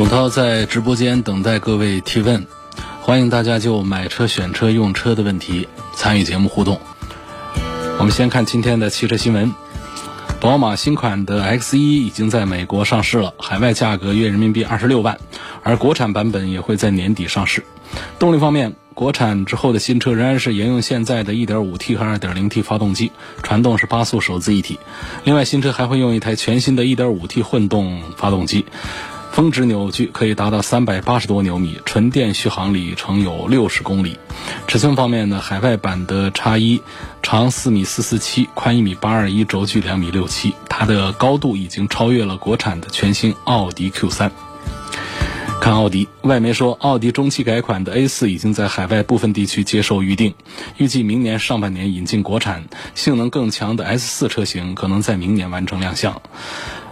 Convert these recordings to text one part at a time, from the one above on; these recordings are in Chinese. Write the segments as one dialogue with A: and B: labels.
A: 董涛在直播间等待各位提问，欢迎大家就买车、选车、用车的问题参与节目互动。我们先看今天的汽车新闻：宝马新款的 X 一已经在美国上市了，海外价格约人民币二十六万，而国产版本也会在年底上市。动力方面，国产之后的新车仍然是沿用现在的 1.5T 和 2.0T 发动机，传动是八速手自一体。另外，新车还会用一台全新的 1.5T 混动发动机。峰值扭矩可以达到三百八十多牛米，纯电续航里程有六十公里。尺寸方面呢，海外版的叉一长四米四四七，宽一米八二一，轴距两米六七，它的高度已经超越了国产的全新奥迪 Q 三。看奥迪，外媒说奥迪中期改款的 A 四已经在海外部分地区接受预定，预计明年上半年引进国产，性能更强的 S 四车型可能在明年完成亮相。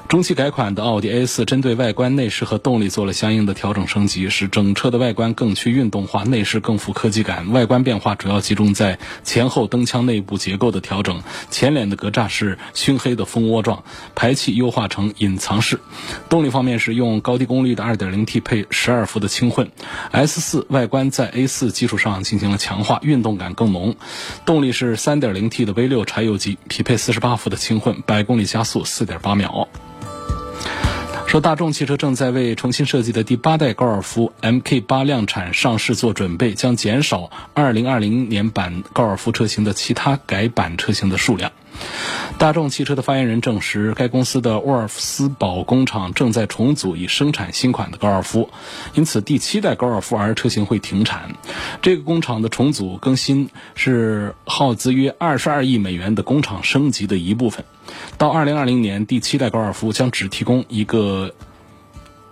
A: 中期改款的奥迪 A4 针对外观、内饰和动力做了相应的调整升级，使整车的外观更趋运动化，内饰更富科技感。外观变化主要集中在前后灯腔内部结构的调整，前脸的格栅是熏黑的蜂窝状，排气优化成隐藏式。动力方面是用高低功率的 2.0T 配12伏的轻混。S4 外观在 A4 基础上进行了强化，运动感更浓。动力是 3.0T 的 V6 柴油机，匹配48伏的轻混，百公里加速4.8秒。说大众汽车正在为重新设计的第八代高尔夫 MK 八量产上市做准备，将减少2020年版高尔夫车型的其他改版车型的数量。大众汽车的发言人证实，该公司的沃尔夫斯堡工厂正在重组以生产新款的高尔夫，因此第七代高尔夫 R 车型会停产。这个工厂的重组更新是耗资约二十二亿美元的工厂升级的一部分。到二零二零年，第七代高尔夫将只提供一个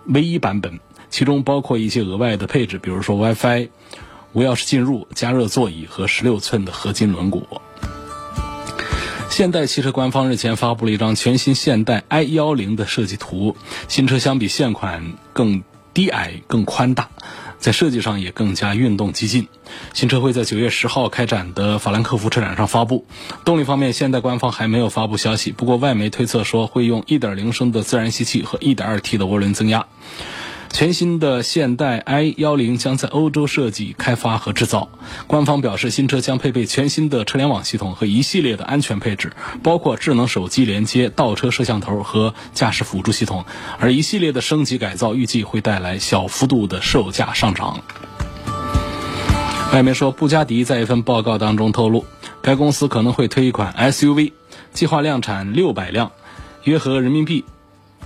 A: 唯一版本，其中包括一些额外的配置，比如说 WiFi、无钥匙进入、加热座椅和十六寸的合金轮毂。现代汽车官方日前发布了一张全新现代 i 幺零的设计图，新车相比现款更低矮、更宽大。在设计上也更加运动激进。新车会在九月十号开展的法兰克福车展上发布。动力方面，现代官方还没有发布消息，不过外媒推测说会用1.0升的自然吸气和 1.2T 的涡轮增压。全新的现代 i 幺零将在欧洲设计、开发和制造。官方表示，新车将配备全新的车联网系统和一系列的安全配置，包括智能手机连接、倒车摄像头和驾驶辅助系统。而一系列的升级改造预计会带来小幅度的售价上涨。外媒说，布加迪在一份报告当中透露，该公司可能会推一款 SUV，计划量产六百辆，约合人民币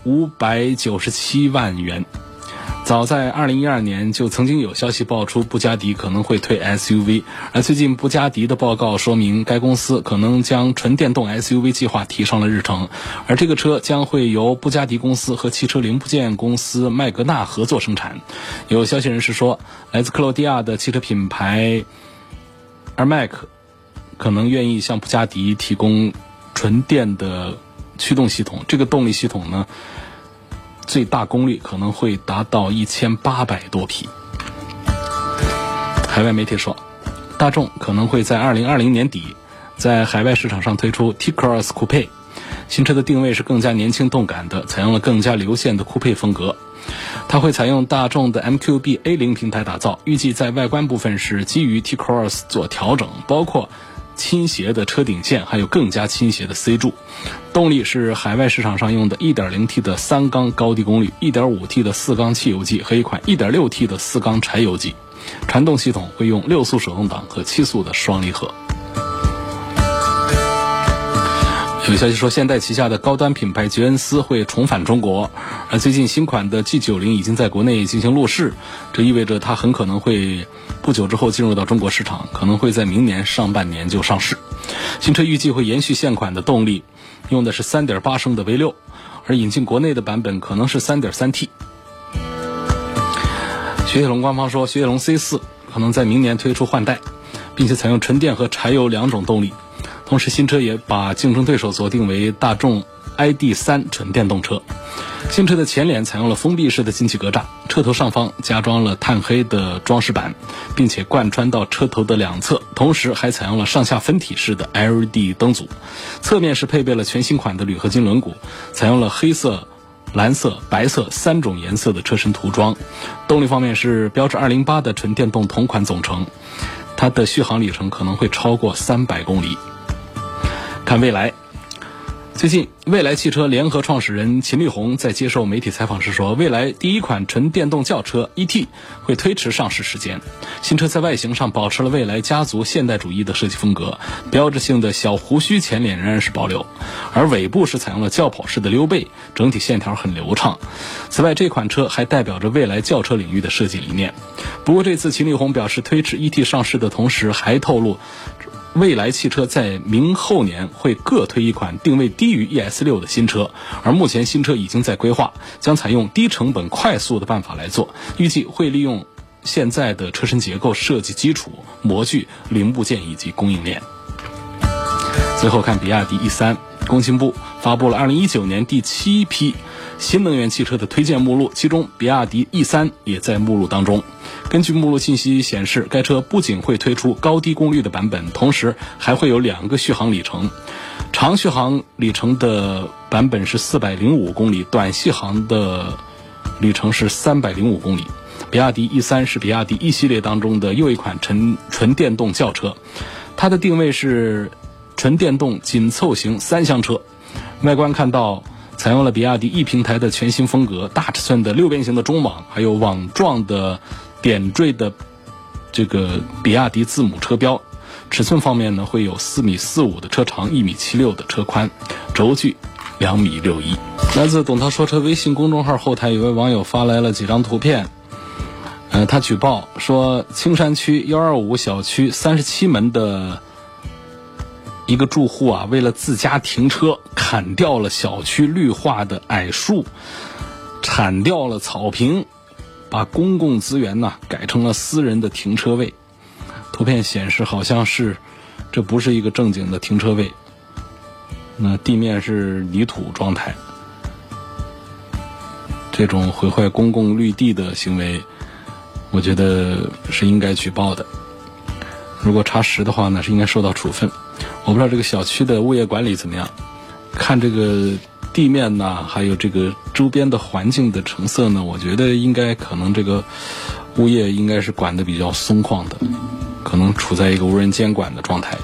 A: 五百九十七万元。早在二零一二年就曾经有消息爆出布加迪可能会推 SUV，而最近布加迪的报告说明该公司可能将纯电动 SUV 计划提上了日程，而这个车将会由布加迪公司和汽车零部件公司麦格纳合作生产。有消息人士说，来自克罗地亚的汽车品牌 a r m a c 可能愿意向布加迪提供纯电的驱动系统，这个动力系统呢？最大功率可能会达到一千八百多匹。海外媒体说，大众可能会在二零二零年底在海外市场上推出 T-Cross Coupe。新车的定位是更加年轻动感的，采用了更加流线的酷配风格。它会采用大众的 MQB A 零平台打造，预计在外观部分是基于 T-Cross 做调整，包括。倾斜的车顶线，还有更加倾斜的 C 柱。动力是海外市场上用的 1.0T 的三缸高低功率，1.5T 的四缸汽油机和一款 1.6T 的四缸柴油机。传动系统会用六速手动挡和七速的双离合。有消息说，现代旗下的高端品牌捷恩斯会重返中国，而最近新款的 G90 已经在国内进行路试，这意味着它很可能会不久之后进入到中国市场，可能会在明年上半年就上市。新车预计会延续现款的动力，用的是3.8升的 V6，而引进国内的版本可能是 3.3T。雪铁龙官方说，雪铁龙 C 四可能在明年推出换代，并且采用纯电和柴油两种动力。同时，新车也把竞争对手锁定为大众 ID 三纯电动车。新车的前脸采用了封闭式的进气格栅，车头上方加装了碳黑的装饰板，并且贯穿到车头的两侧，同时还采用了上下分体式的 LED 灯组。侧面是配备了全新款的铝合金轮毂，采用了黑色、蓝色、白色三种颜色的车身涂装。动力方面是标致208的纯电动同款总成，它的续航里程可能会超过三百公里。看未来。最近，蔚来汽车联合创始人秦力红在接受媒体采访时说，蔚来第一款纯电动轿车 ET 会推迟上市时间。新车在外形上保持了蔚来家族现代主义的设计风格，标志性的小胡须前脸仍然是保留，而尾部是采用了轿跑式的溜背，整体线条很流畅。此外，这款车还代表着未来轿车领域的设计理念。不过，这次秦力红表示推迟 ET 上市的同时，还透露。蔚来汽车在明后年会各推一款定位低于 ES 六的新车，而目前新车已经在规划，将采用低成本快速的办法来做，预计会利用现在的车身结构设计基础、模具、零部件以及供应链。最后看比亚迪 E 三，工信部发布了二零一九年第七批新能源汽车的推荐目录，其中比亚迪 E 三也在目录当中。根据目录信息显示，该车不仅会推出高低功率的版本，同时还会有两个续航里程。长续航里程的版本是四百零五公里，短续航的里程是三百零五公里。比亚迪 E 三是比亚迪 E 系列当中的又一款纯纯电动轿车，它的定位是纯电动紧凑型三厢车。外观看到采用了比亚迪 E 平台的全新风格，大尺寸的六边形的中网，还有网状的。点缀的这个比亚迪字母车标，尺寸方面呢会有四米四五的车长，一米七六的车宽，轴距两米六一。来自董涛说车微信公众号后台有位网友发来了几张图片，呃，他举报说青山区幺二五小区三十七门的一个住户啊，为了自家停车，砍掉了小区绿化的矮树，铲掉了草坪。把公共资源呢改成了私人的停车位，图片显示好像是，这不是一个正经的停车位，那地面是泥土状态，这种毁坏公共绿地的行为，我觉得是应该举报的。如果查实的话呢，是应该受到处分。我不知道这个小区的物业管理怎么样，看这个。地面呢，还有这个周边的环境的成色呢，我觉得应该可能这个物业应该是管的比较松旷的，可能处在一个无人监管的状态。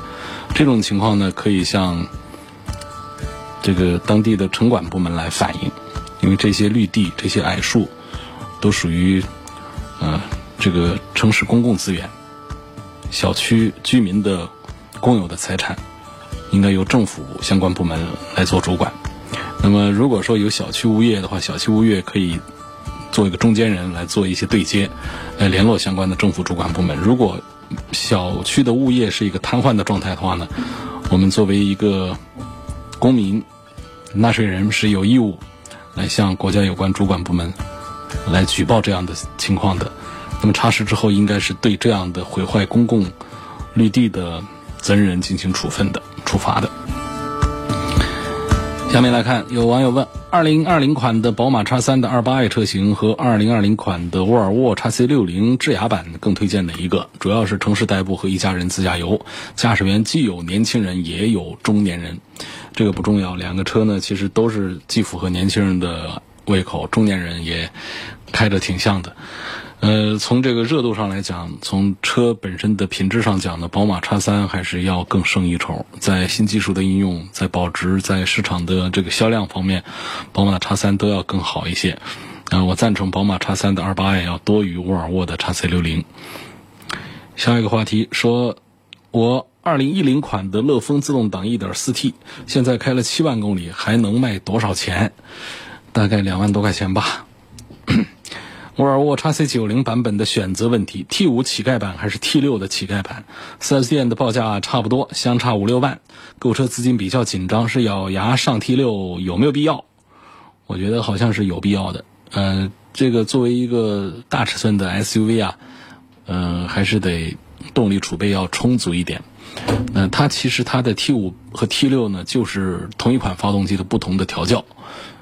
A: 这种情况呢，可以向这个当地的城管部门来反映，因为这些绿地、这些矮树都属于呃这个城市公共资源、小区居民的公有的财产，应该由政府相关部门来做主管。那么，如果说有小区物业的话，小区物业可以做一个中间人来做一些对接，来联络相关的政府主管部门。如果小区的物业是一个瘫痪的状态的话呢，我们作为一个公民、纳税人是有义务来向国家有关主管部门来举报这样的情况的。那么查实之后，应该是对这样的毁坏公共绿地的责任人进行处分的、处罚的。下面来看，有网友问：二零二零款的宝马叉三的二八 i 车型和二零二零款的沃尔沃叉 C 六零智雅版更推荐哪一个？主要是城市代步和一家人自驾游，驾驶员既有年轻人也有中年人，这个不重要。两个车呢，其实都是既符合年轻人的胃口，中年人也开着挺像的。呃，从这个热度上来讲，从车本身的品质上讲呢，宝马叉三还是要更胜一筹。在新技术的应用，在保值，在市场的这个销量方面，宝马叉三都要更好一些。啊，我赞成宝马叉三的二八 i 要多于沃尔沃的叉 C 六零。下一个话题说，我二零一零款的乐风自动挡一点四 T，现在开了七万公里，还能卖多少钱？大概两万多块钱吧。沃尔沃 x C 九零版本的选择问题，T 五乞丐版还是 T 六的乞丐版？4S 店的报价差不多，相差五六万，购车资金比较紧张，是咬牙上 T 六有没有必要？我觉得好像是有必要的。呃，这个作为一个大尺寸的 SUV 啊，嗯，还是得动力储备要充足一点。那它其实它的 T 五和 T 六呢，就是同一款发动机的不同的调教。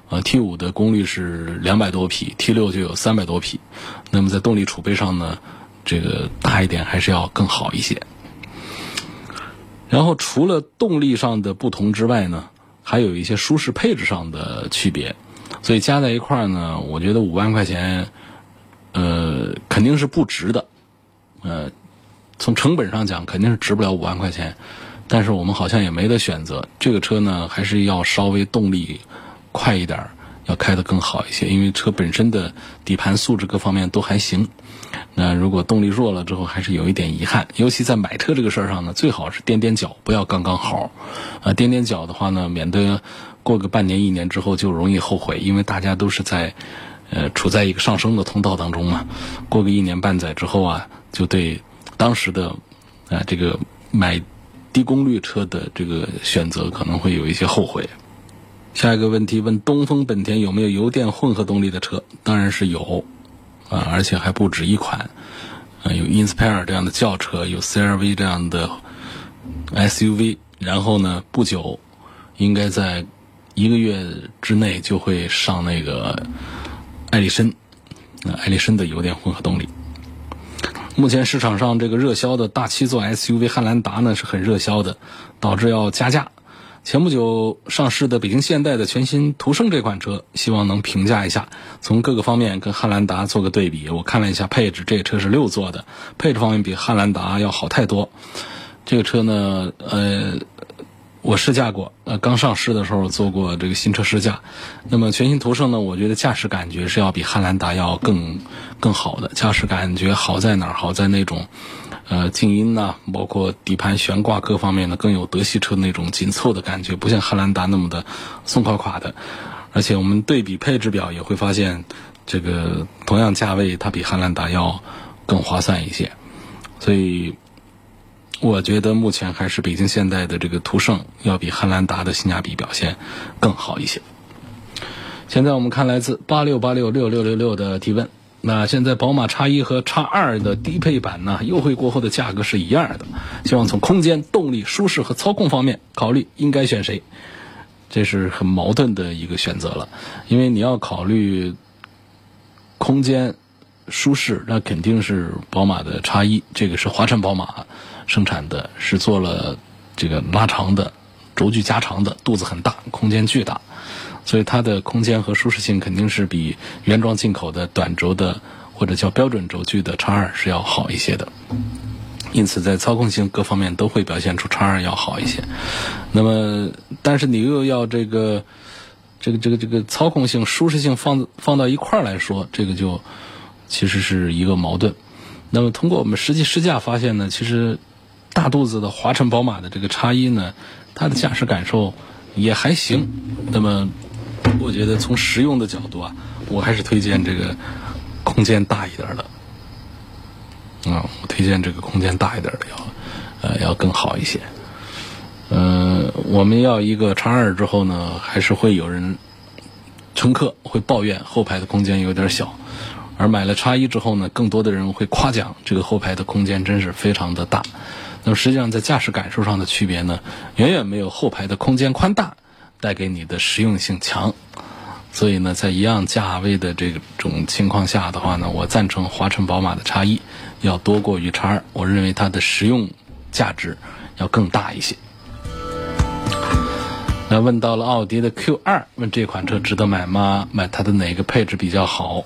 A: 呃，T 五的功率是两百多匹，T 六就有三百多匹。那么在动力储备上呢，这个大一点还是要更好一些。然后除了动力上的不同之外呢，还有一些舒适配置上的区别。所以加在一块儿呢，我觉得五万块钱，呃，肯定是不值的。呃，从成本上讲，肯定是值不了五万块钱。但是我们好像也没得选择，这个车呢，还是要稍微动力。快一点，要开得更好一些，因为车本身的底盘素质各方面都还行。那如果动力弱了之后，还是有一点遗憾。尤其在买车这个事儿上呢，最好是垫垫脚，不要刚刚好。啊，垫垫脚的话呢，免得过个半年一年之后就容易后悔，因为大家都是在呃处在一个上升的通道当中嘛。过个一年半载之后啊，就对当时的啊这个买低功率车的这个选择可能会有一些后悔。下一个问题问东风本田有没有油电混合动力的车？当然是有，啊，而且还不止一款，啊，有 Inspire 这样的轿车，有 CRV 这样的 SUV，然后呢，不久，应该在一个月之内就会上那个艾力绅，啊，艾力绅的油电混合动力。目前市场上这个热销的大七座 SUV 汉兰达呢是很热销的，导致要加价。前不久上市的北京现代的全新途胜这款车，希望能评价一下，从各个方面跟汉兰达做个对比。我看了一下配置，这个车是六座的，配置方面比汉兰达要好太多。这个车呢，呃，我试驾过，呃，刚上市的时候做过这个新车试驾。那么全新途胜呢，我觉得驾驶感觉是要比汉兰达要更更好的。驾驶感觉好在哪儿？好在那种。呃，静音呐，包括底盘悬挂各方面呢，更有德系车那种紧凑的感觉，不像汉兰达那么的松垮垮的。而且我们对比配置表也会发现，这个同样价位，它比汉兰达要更划算一些。所以，我觉得目前还是北京现代的这个途胜要比汉兰达的性价比表现更好一些。现在我们看来自八六八六六六六六的提问。那现在宝马叉一和叉二的低配版呢，优惠过后的价格是一样的。希望从空间、动力、舒适和操控方面考虑应该选谁，这是很矛盾的一个选择了。因为你要考虑空间、舒适，那肯定是宝马的叉一，这个是华晨宝马生产的，是做了这个拉长的轴距加长的，肚子很大，空间巨大。所以它的空间和舒适性肯定是比原装进口的短轴的或者叫标准轴距的叉二是要好一些的，因此在操控性各方面都会表现出叉二要好一些。那么，但是你又要这个这个这个这个操控性、舒适性放放到一块儿来说，这个就其实是一个矛盾。那么通过我们实际试驾发现呢，其实大肚子的华晨宝马的这个叉一呢，它的驾驶感受也还行。那么。我觉得从实用的角度啊，我还是推荐这个空间大一点的啊，我推荐这个空间大一点的要呃要更好一些。嗯，我们要一个叉二之后呢，还是会有人乘客会抱怨后排的空间有点小，而买了叉一之后呢，更多的人会夸奖这个后排的空间真是非常的大。那么实际上在驾驶感受上的区别呢，远远没有后排的空间宽大。带给你的实用性强，所以呢，在一样价位的这种情况下的话呢，我赞成华晨宝马的叉一要多过于叉二，我认为它的实用价值要更大一些。那问到了奥迪的 Q 二，问这款车值得买吗？买它的哪个配置比较好？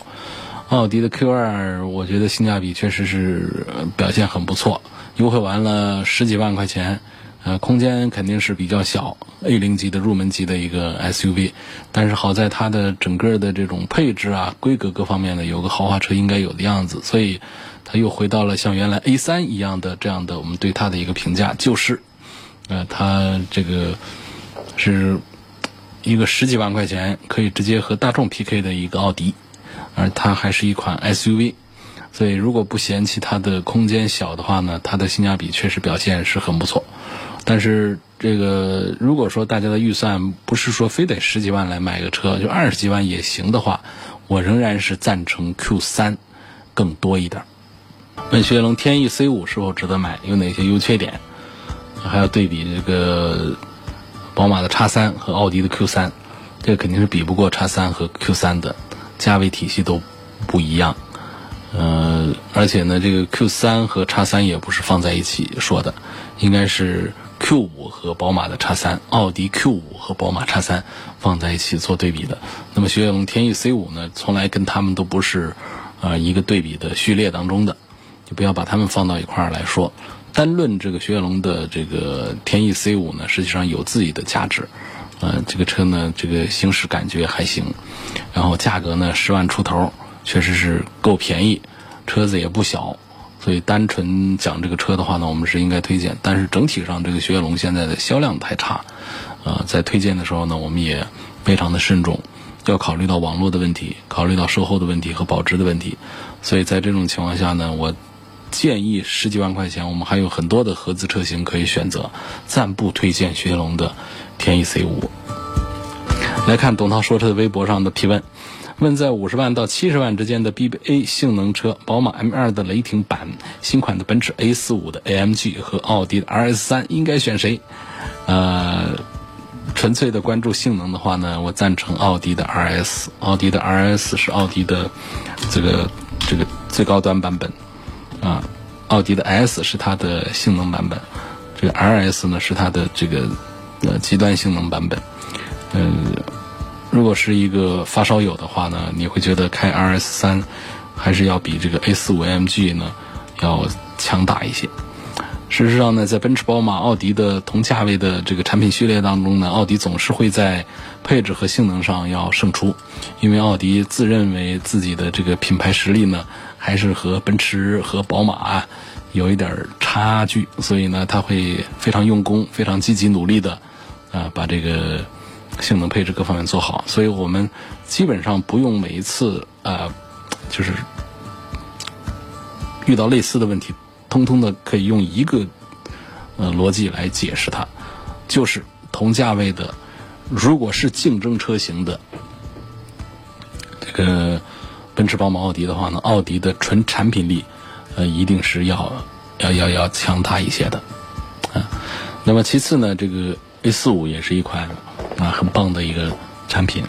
A: 奥迪的 Q 二，我觉得性价比确实是表现很不错，优惠完了十几万块钱。呃，空间肯定是比较小，A 零级的入门级的一个 SUV，但是好在它的整个的这种配置啊、规格各方面呢，有个豪华车应该有的样子，所以它又回到了像原来 A 三一样的这样的我们对它的一个评价，就是，呃，它这个是一个十几万块钱可以直接和大众 PK 的一个奥迪，而它还是一款 SUV。所以，如果不嫌弃它的空间小的话呢，它的性价比确实表现是很不错。但是，这个如果说大家的预算不是说非得十几万来买个车，就二十几万也行的话，我仍然是赞成 Q 三更多一点。问雪铁龙天翼 C 五是否值得买？有哪些优缺点？还要对比这个宝马的 X 三和奥迪的 Q 三，这肯定是比不过 X 三和 Q 三的，价位体系都不一样。呃，而且呢，这个 Q 三和 X 三也不是放在一起说的，应该是 Q 五和宝马的叉三，奥迪 Q 五和宝马叉三放在一起做对比的。那么雪铁龙天翼 C 五呢，从来跟他们都不是呃一个对比的序列当中的，就不要把它们放到一块儿来说。单论这个雪铁龙的这个天翼 C 五呢，实际上有自己的价值。呃，这个车呢，这个行驶感觉还行，然后价格呢十万出头。确实是够便宜，车子也不小，所以单纯讲这个车的话呢，我们是应该推荐。但是整体上，这个雪铁龙现在的销量太差，呃，在推荐的时候呢，我们也非常的慎重，要考虑到网络的问题，考虑到售后的问题和保值的问题。所以在这种情况下呢，我建议十几万块钱，我们还有很多的合资车型可以选择，暂不推荐雪铁龙的天翼 C 五。来看董涛说车的微博上的提问。问在五十万到七十万之间的 BBA 性能车，宝马 M2 的雷霆版、新款的奔驰 A45 的 AMG 和奥迪的 RS3 应该选谁？呃，纯粹的关注性能的话呢，我赞成奥迪的 RS。奥迪的 RS 是奥迪的这个这个最高端版本啊，奥迪的 S 是它的性能版本，这个 RS 呢是它的这个呃极端性能版本，嗯。如果是一个发烧友的话呢，你会觉得开 RS 三还是要比这个 A 四五 AMG 呢要强大一些。事实上呢，在奔驰、宝马、奥迪的同价位的这个产品序列当中呢，奥迪总是会在配置和性能上要胜出，因为奥迪自认为自己的这个品牌实力呢还是和奔驰和宝马有一点差距，所以呢，他会非常用功、非常积极努力的啊把这个。性能配置各方面做好，所以我们基本上不用每一次呃，就是遇到类似的问题，通通的可以用一个呃逻辑来解释它，就是同价位的，如果是竞争车型的这个奔驰、宝马、奥迪的话呢，奥迪的纯产品力呃一定是要要要要强大一些的啊。那么其次呢，这个 A 四五也是一款。很棒的一个产品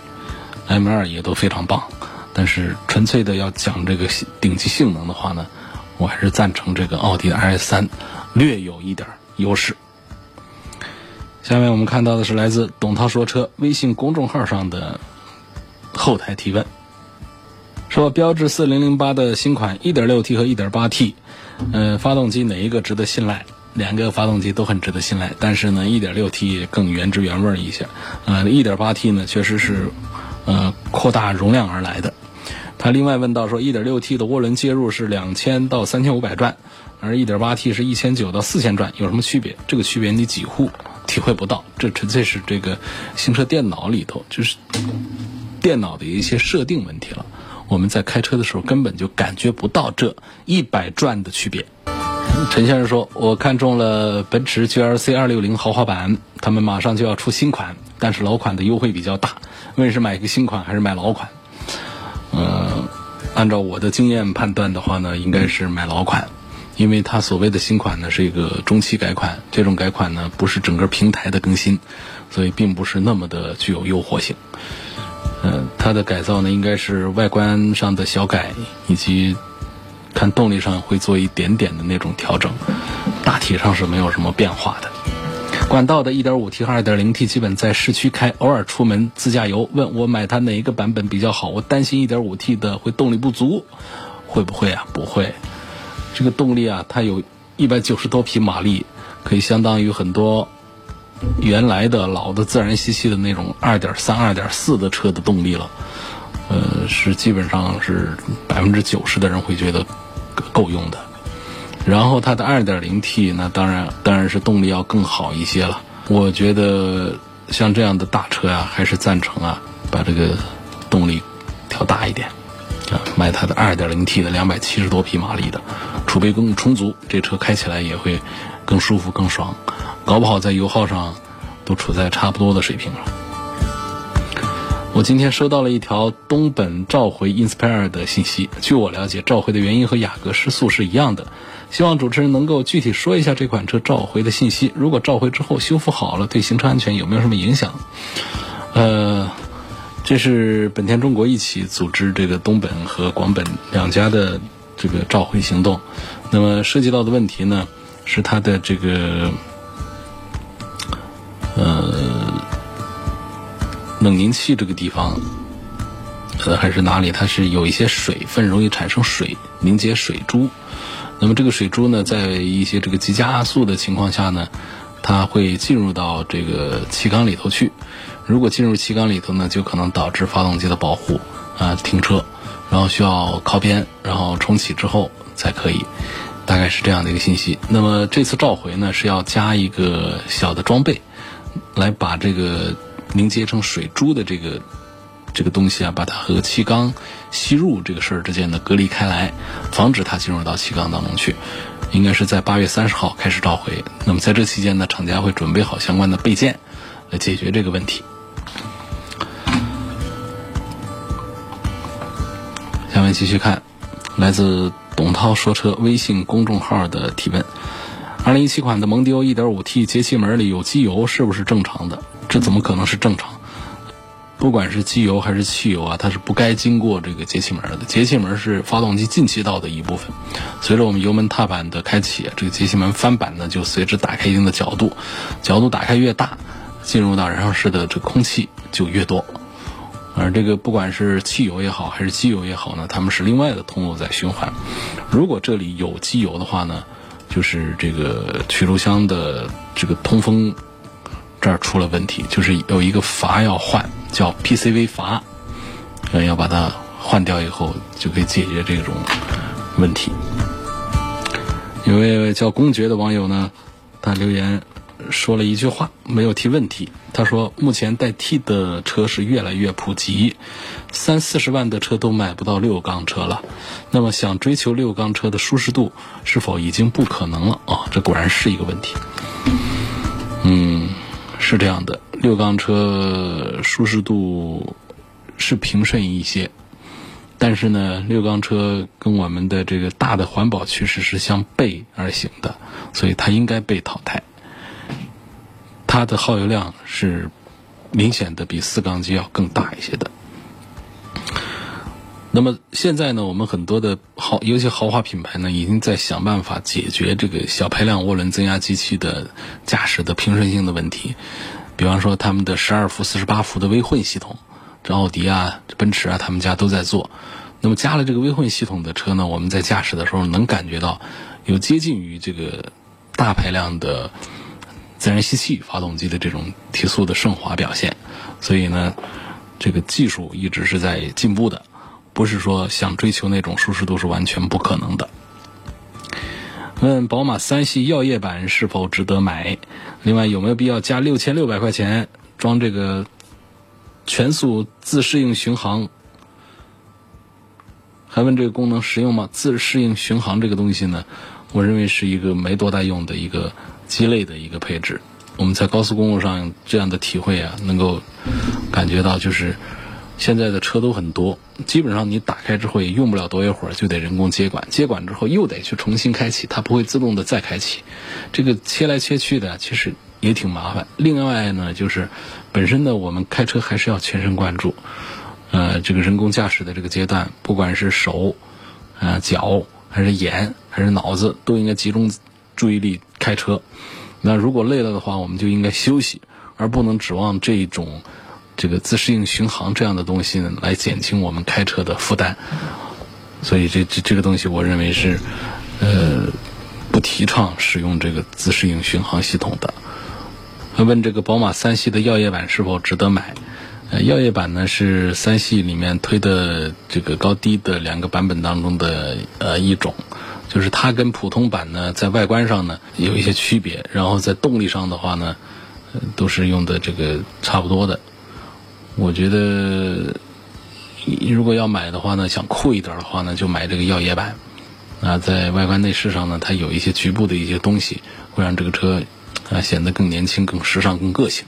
A: ，M 二也都非常棒，但是纯粹的要讲这个顶级性能的话呢，我还是赞成这个奥迪的 RS 三，略有一点优势。下面我们看到的是来自董涛说车微信公众号上的后台提问，说标致四零零八的新款 1.6T 和 1.8T，嗯，发动机哪一个值得信赖？两个发动机都很值得信赖，但是呢，1.6T 更原汁原味一些。呃，1.8T 呢确实是，呃，扩大容量而来的。他另外问到说，1.6T 的涡轮介入是两千到三千五百转，而 1.8T 是一千九到四千转，有什么区别？这个区别你几乎体会不到，这纯粹是这个行车电脑里头就是电脑的一些设定问题了。我们在开车的时候根本就感觉不到这一百转的区别。陈先生说：“我看中了奔驰 GLC 260豪华版，他们马上就要出新款，但是老款的优惠比较大。问是买一个新款还是买老款？呃，按照我的经验判断的话呢，应该是买老款，因为它所谓的新款呢是一个中期改款，这种改款呢不是整个平台的更新，所以并不是那么的具有诱惑性。嗯，它的改造呢应该是外观上的小改以及。”看动力上会做一点点的那种调整，大体上是没有什么变化的。管道的 1.5T 和 2.0T 基本在市区开，偶尔出门自驾游。问我买它哪一个版本比较好？我担心 1.5T 的会动力不足，会不会啊？不会，这个动力啊，它有一百九十多匹马力，可以相当于很多原来的老的自然吸气的那种2.3、2.4的车的动力了。呃，是基本上是百分之九十的人会觉得够用的。然后它的二点零 T，那当然当然是动力要更好一些了。我觉得像这样的大车呀，还是赞成啊，把这个动力调大一点啊，买它的二点零 T 的两百七十多匹马力的，储备更充足，这车开起来也会更舒服更爽，搞不好在油耗上都处在差不多的水平了。我今天收到了一条东本召回 Inspire 的信息。据我了解，召回的原因和雅阁失速是一样的。希望主持人能够具体说一下这款车召回的信息。如果召回之后修复好了，对行车安全有没有什么影响？呃，这是本田中国一起组织这个东本和广本两家的这个召回行动。那么涉及到的问题呢，是它的这个呃。冷凝器这个地方，呃，还是哪里？它是有一些水分，容易产生水凝结水珠。那么这个水珠呢，在一些这个急加速的情况下呢，它会进入到这个气缸里头去。如果进入气缸里头呢，就可能导致发动机的保护啊停车，然后需要靠边，然后重启之后才可以。大概是这样的一个信息。那么这次召回呢，是要加一个小的装备，来把这个。凝结成水珠的这个这个东西啊，把它和气缸吸入这个事儿之间的隔离开来，防止它进入到气缸当中去。应该是在八月三十号开始召回。那么在这期间呢，厂家会准备好相关的备件来解决这个问题。下面继续看来自董涛说车微信公众号的提问：二零一七款的蒙迪欧一点五 T 节气门里有机油，是不是正常的？这怎么可能是正常？不管是机油还是汽油啊，它是不该经过这个节气门的。节气门是发动机进气道的一部分，随着我们油门踏板的开启，这个节气门翻板呢就随之打开一定的角度，角度打开越大，进入到燃烧室的这个空气就越多。而这个不管是汽油也好，还是机油也好呢，它们是另外的通路在循环。如果这里有机油的话呢，就是这个曲轴箱的这个通风。这儿出了问题，就是有一个阀要换，叫 PCV 阀，嗯，要把它换掉以后，就可以解决这种问题。有位叫公爵的网友呢，他留言说了一句话，没有提问题。他说：“目前带 T 的车是越来越普及，三四十万的车都买不到六缸车了。那么想追求六缸车的舒适度，是否已经不可能了？”啊，这果然是一个问题。嗯。是这样的，六缸车舒适度是平顺一些，但是呢，六缸车跟我们的这个大的环保趋势是相背而行的，所以它应该被淘汰。它的耗油量是明显的比四缸机要更大一些的。那么现在呢，我们很多的豪，尤其豪华品牌呢，已经在想办法解决这个小排量涡轮增压机器的驾驶的平顺性的问题。比方说，他们的十二伏、四十八伏的微混系统，这奥迪啊、奔驰啊，他们家都在做。那么加了这个微混系统的车呢，我们在驾驶的时候能感觉到有接近于这个大排量的自然吸气发动机的这种提速的顺滑表现。所以呢，这个技术一直是在进步的。不是说想追求那种舒适度是完全不可能的。问宝马三系耀夜版是否值得买？另外有没有必要加六千六百块钱装这个全速自适应巡航？还问这个功能实用吗？自适应巡航这个东西呢，我认为是一个没多大用的一个鸡肋的一个配置。我们在高速公路上这样的体会啊，能够感觉到就是。现在的车都很多，基本上你打开之后也用不了多一会儿，就得人工接管，接管之后又得去重新开启，它不会自动的再开启。这个切来切去的，其实也挺麻烦。另外呢，就是本身呢，我们开车还是要全神贯注，呃，这个人工驾驶的这个阶段，不管是手、啊脚还是眼还是脑子，都应该集中注意力开车。那如果累了的话，我们就应该休息，而不能指望这种。这个自适应巡航这样的东西呢，来减轻我们开车的负担，所以这这这个东西，我认为是，呃，不提倡使用这个自适应巡航系统的。问这个宝马三系的耀夜版是否值得买？呃，耀夜版呢是三系里面推的这个高低的两个版本当中的呃一种，就是它跟普通版呢在外观上呢有一些区别，然后在动力上的话呢，都是用的这个差不多的。我觉得，如果要买的话呢，想酷一点的话呢，就买这个耀夜版。啊，在外观内饰上呢，它有一些局部的一些东西，会让这个车啊显得更年轻、更时尚、更个性。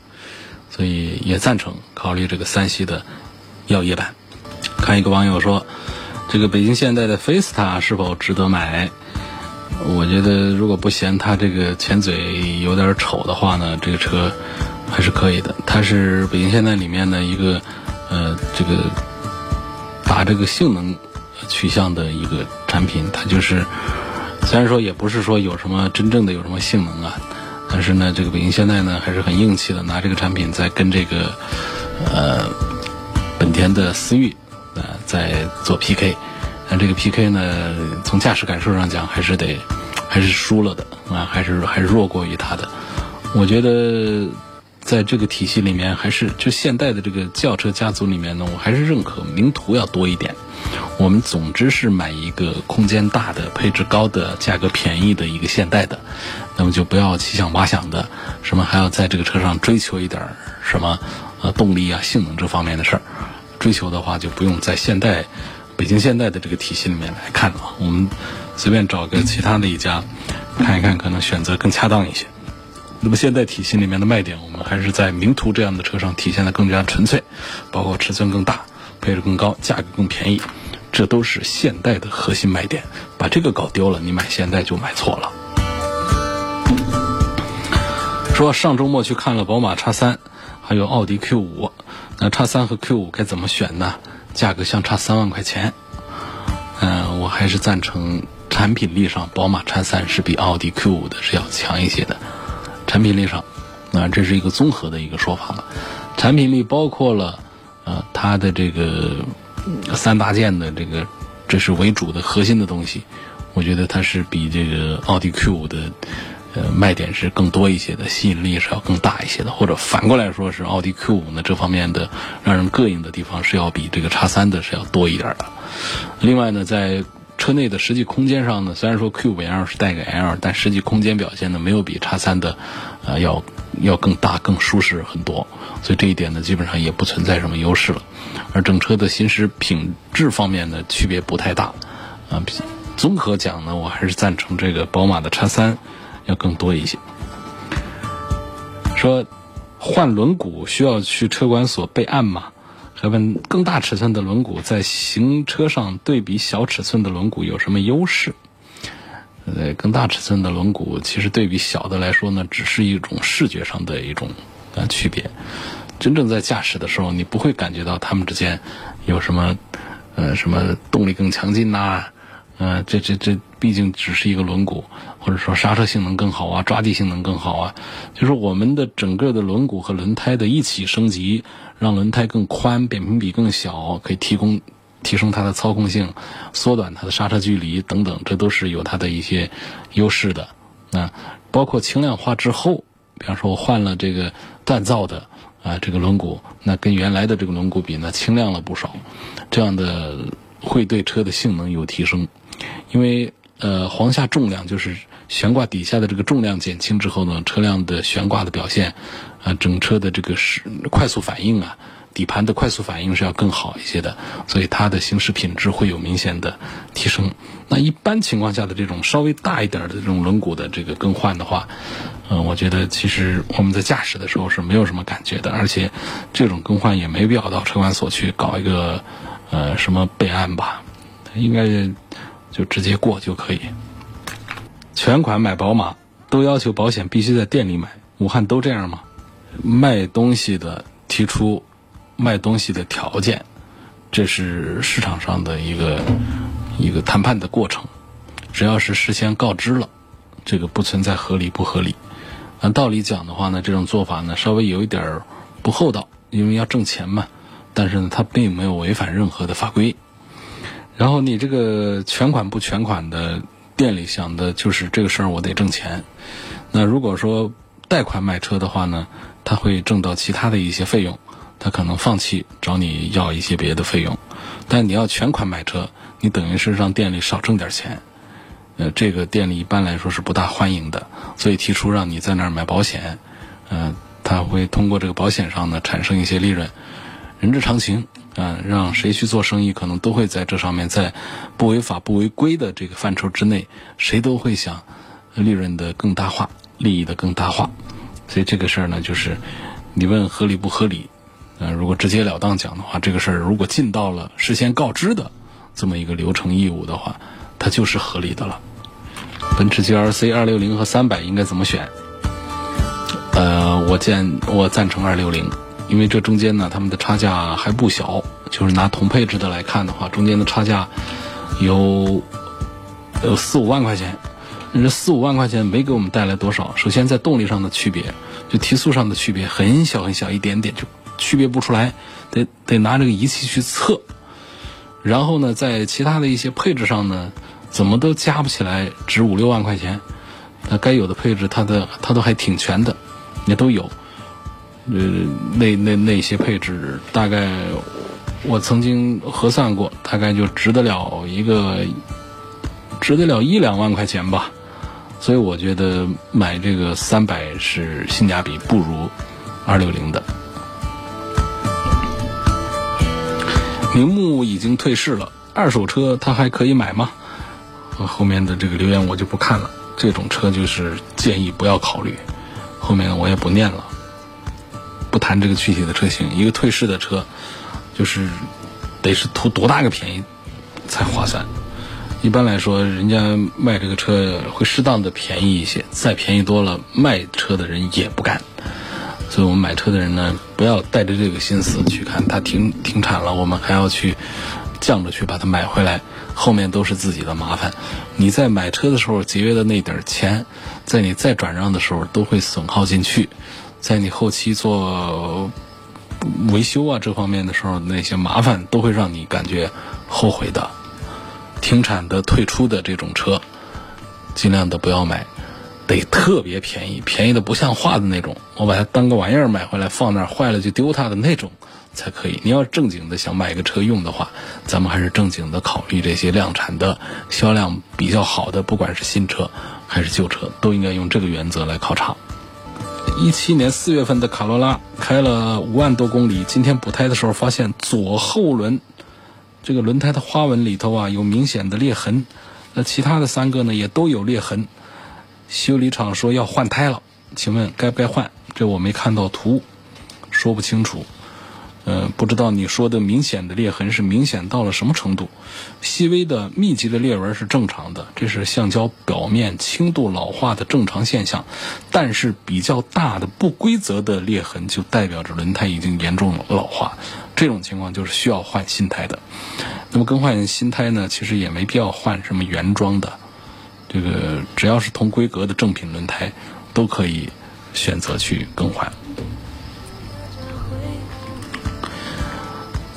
A: 所以也赞成考虑这个三系的耀夜版。看一个网友说，这个北京现代的菲斯塔是否值得买？我觉得如果不嫌它这个前嘴有点丑的话呢，这个车还是可以的。它是北京现代里面的一个呃这个打这个性能取向的一个产品，它就是虽然说也不是说有什么真正的有什么性能啊，但是呢，这个北京现代呢还是很硬气的，拿这个产品在跟这个呃本田的思域呃在做 PK。但这个 PK 呢，从驾驶感受上讲，还是得还是输了的啊，还是还是弱过于它的。我觉得在这个体系里面，还是就现代的这个轿车家族里面呢，我还是认可名图要多一点。我们总之是买一个空间大的、配置高的、价格便宜的一个现代的，那么就不要七想八想的，什么还要在这个车上追求一点什么呃动力啊、性能这方面的事儿。追求的话，就不用在现代。北京现代的这个体系里面来看了，我们随便找个其他的一家看一看，可能选择更恰当一些。那么现代体系里面的卖点，我们还是在名图这样的车上体现的更加纯粹，包括尺寸更大、配置更高、价格更便宜，这都是现代的核心卖点。把这个搞丢了，你买现代就买错了。说上周末去看了宝马叉三，还有奥迪 Q 五，那叉三和 Q 五该怎么选呢？价格相差三万块钱，嗯，我还是赞成产品力上，宝马叉三是比奥迪 Q 五的是要强一些的。产品力上，啊，这是一个综合的一个说法了。产品力包括了，呃，它的这个三大件的这个，这是为主的核心的东西。我觉得它是比这个奥迪 Q 五的。呃，卖点是更多一些的，吸引力是要更大一些的，或者反过来说是奥迪 Q 五呢这方面的让人膈应的地方是要比这个叉三的是要多一点的。另外呢，在车内的实际空间上呢，虽然说 Q 五 L 是带个 L，但实际空间表现呢没有比叉三的呃要要更大、更舒适很多，所以这一点呢基本上也不存在什么优势了。而整车的行驶品质方面呢区别不太大啊。综合讲呢，我还是赞成这个宝马的叉三。要更多一些。说换轮毂需要去车管所备案吗？还问更大尺寸的轮毂在行车上对比小尺寸的轮毂有什么优势？呃，更大尺寸的轮毂其实对比小的来说呢，只是一种视觉上的一种呃区别。真正在驾驶的时候，你不会感觉到它们之间有什么呃什么动力更强劲呐。呃，这这这毕竟只是一个轮毂，或者说刹车性能更好啊，抓地性能更好啊，就是我们的整个的轮毂和轮胎的一起升级，让轮胎更宽，扁平比更小，可以提供提升它的操控性，缩短它的刹车距离等等，这都是有它的一些优势的。啊，包括轻量化之后，比方说我换了这个锻造的啊这个轮毂，那跟原来的这个轮毂比呢，轻量了不少，这样的会对车的性能有提升。因为呃，簧下重量就是悬挂底下的这个重量减轻之后呢，车辆的悬挂的表现，啊，整车的这个是快速反应啊，底盘的快速反应是要更好一些的，所以它的行驶品质会有明显的提升。那一般情况下的这种稍微大一点的这种轮毂的这个更换的话，嗯，我觉得其实我们在驾驶的时候是没有什么感觉的，而且这种更换也没必要到车管所去搞一个呃什么备案吧，应该。就直接过就可以。全款买宝马都要求保险必须在店里买，武汉都这样吗？卖东西的提出卖东西的条件，这是市场上的一个一个谈判的过程。只要是事先告知了，这个不存在合理不合理。按道理讲的话呢，这种做法呢稍微有一点不厚道，因为要挣钱嘛。但是呢，它并没有违反任何的法规。然后你这个全款不全款的店里想的就是这个事儿，我得挣钱。那如果说贷款买车的话呢，他会挣到其他的一些费用，他可能放弃找你要一些别的费用。但你要全款买车，你等于是让店里少挣点钱。呃，这个店里一般来说是不大欢迎的，所以提出让你在那儿买保险，嗯，他会通过这个保险上呢产生一些利润，人之常情。啊，让谁去做生意，可能都会在这上面，在不违法、不违规的这个范畴之内，谁都会想利润的更大化、利益的更大化。所以这个事儿呢，就是你问合理不合理，呃，如果直截了当讲的话，这个事儿如果尽到了事先告知的这么一个流程义务的话，它就是合理的了。奔驰 GLC 二六零和三百应该怎么选？呃，我建我赞成二六零，因为这中间呢，他们的差价还不小，就是拿同配置的来看的话，中间的差价有有四五万块钱。这四五万块钱没给我们带来多少。首先在动力上的区别，就提速上的区别很小很小一点点，就区别不出来，得得拿这个仪器去测。然后呢，在其他的一些配置上呢，怎么都加不起来，值五六万块钱。那该有的配置，它的它都还挺全的，也都有。呃，那那那些配置，大概我曾经核算过，大概就值得了一个，值得了一两万块钱吧。所以我觉得买这个三百是性价比不如二六零的。铃木已经退市了，二手车它还可以买吗？后面的这个留言我就不看了。这种车就是建议不要考虑，后面我也不念了，不谈这个具体的车型。一个退市的车，就是得是图多大个便宜才划算。一般来说，人家卖这个车会适当的便宜一些，再便宜多了，卖车的人也不干。所以我们买车的人呢，不要带着这个心思去看它停停产了，我们还要去犟着去把它买回来，后面都是自己的麻烦。你在买车的时候节约的那点钱，在你再转让的时候都会损耗进去，在你后期做维修啊这方面的时候，那些麻烦都会让你感觉后悔的。停产的、退出的这种车，尽量的不要买，得特别便宜，便宜的不像话的那种。我把它当个玩意儿买回来放那儿，坏了就丢它的那种才可以。你要正经的想买个车用的话，咱们还是正经的考虑这些量产的、销量比较好的，不管是新车还是旧车，都应该用这个原则来考察。一七年四月份的卡罗拉开了五万多公里，今天补胎的时候发现左后轮。这个轮胎的花纹里头啊有明显的裂痕，那其他的三个呢也都有裂痕。修理厂说要换胎了，请问该不该换？这我没看到图，说不清楚。呃，不知道你说的明显的裂痕是明显到了什么程度？细微的密集的裂纹是正常的，这是橡胶表面轻度老化的正常现象。但是比较大的不规则的裂痕就代表着轮胎已经严重老化，这种情况就是需要换新胎的。那么更换新胎呢，其实也没必要换什么原装的，这个只要是同规格的正品轮胎，都可以选择去更换。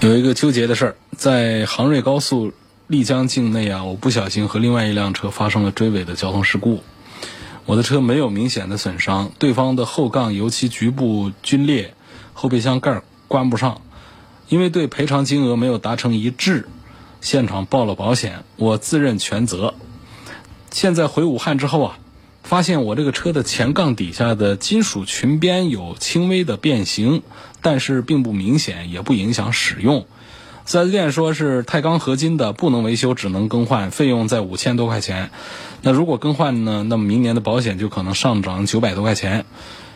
A: 有一个纠结的事儿，在杭瑞高速丽江境内啊，我不小心和另外一辆车发生了追尾的交通事故。我的车没有明显的损伤，对方的后杠油漆局部皲裂，后备箱盖关不上。因为对赔偿金额没有达成一致，现场报了保险，我自认全责。现在回武汉之后啊，发现我这个车的前杠底下的金属裙边有轻微的变形。但是并不明显，也不影响使用。四 S 店说是钛钢合金的，不能维修，只能更换，费用在五千多块钱。那如果更换呢？那么明年的保险就可能上涨九百多块钱。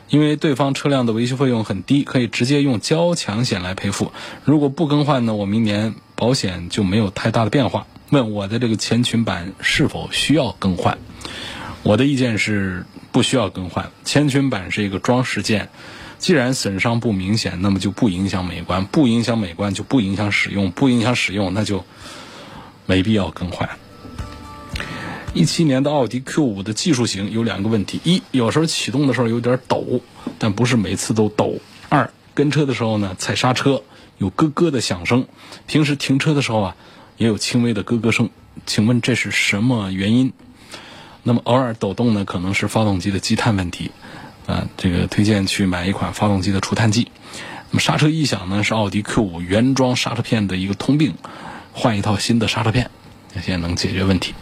A: 因为对方车辆的维修费用很低，可以直接用交强险来赔付。如果不更换呢？我明年保险就没有太大的变化。问我的这个前裙板是否需要更换？我的意见是不需要更换。前裙板是一个装饰件。既然损伤不明显，那么就不影响美观，不影响美观就不影响使用，不影响使用那就没必要更换。一七年的奥迪 Q 五的技术型有两个问题：一，有时候启动的时候有点抖，但不是每次都抖；二，跟车的时候呢，踩刹车有咯咯的响声，平时停车的时候啊，也有轻微的咯咯声。请问这是什么原因？那么偶尔抖动呢，可能是发动机的积碳问题。啊，这个推荐去买一款发动机的除碳剂。那么刹车异响呢，是奥迪 Q 五原装刹车片的一个通病，换一套新的刹车片，现在能解决问题。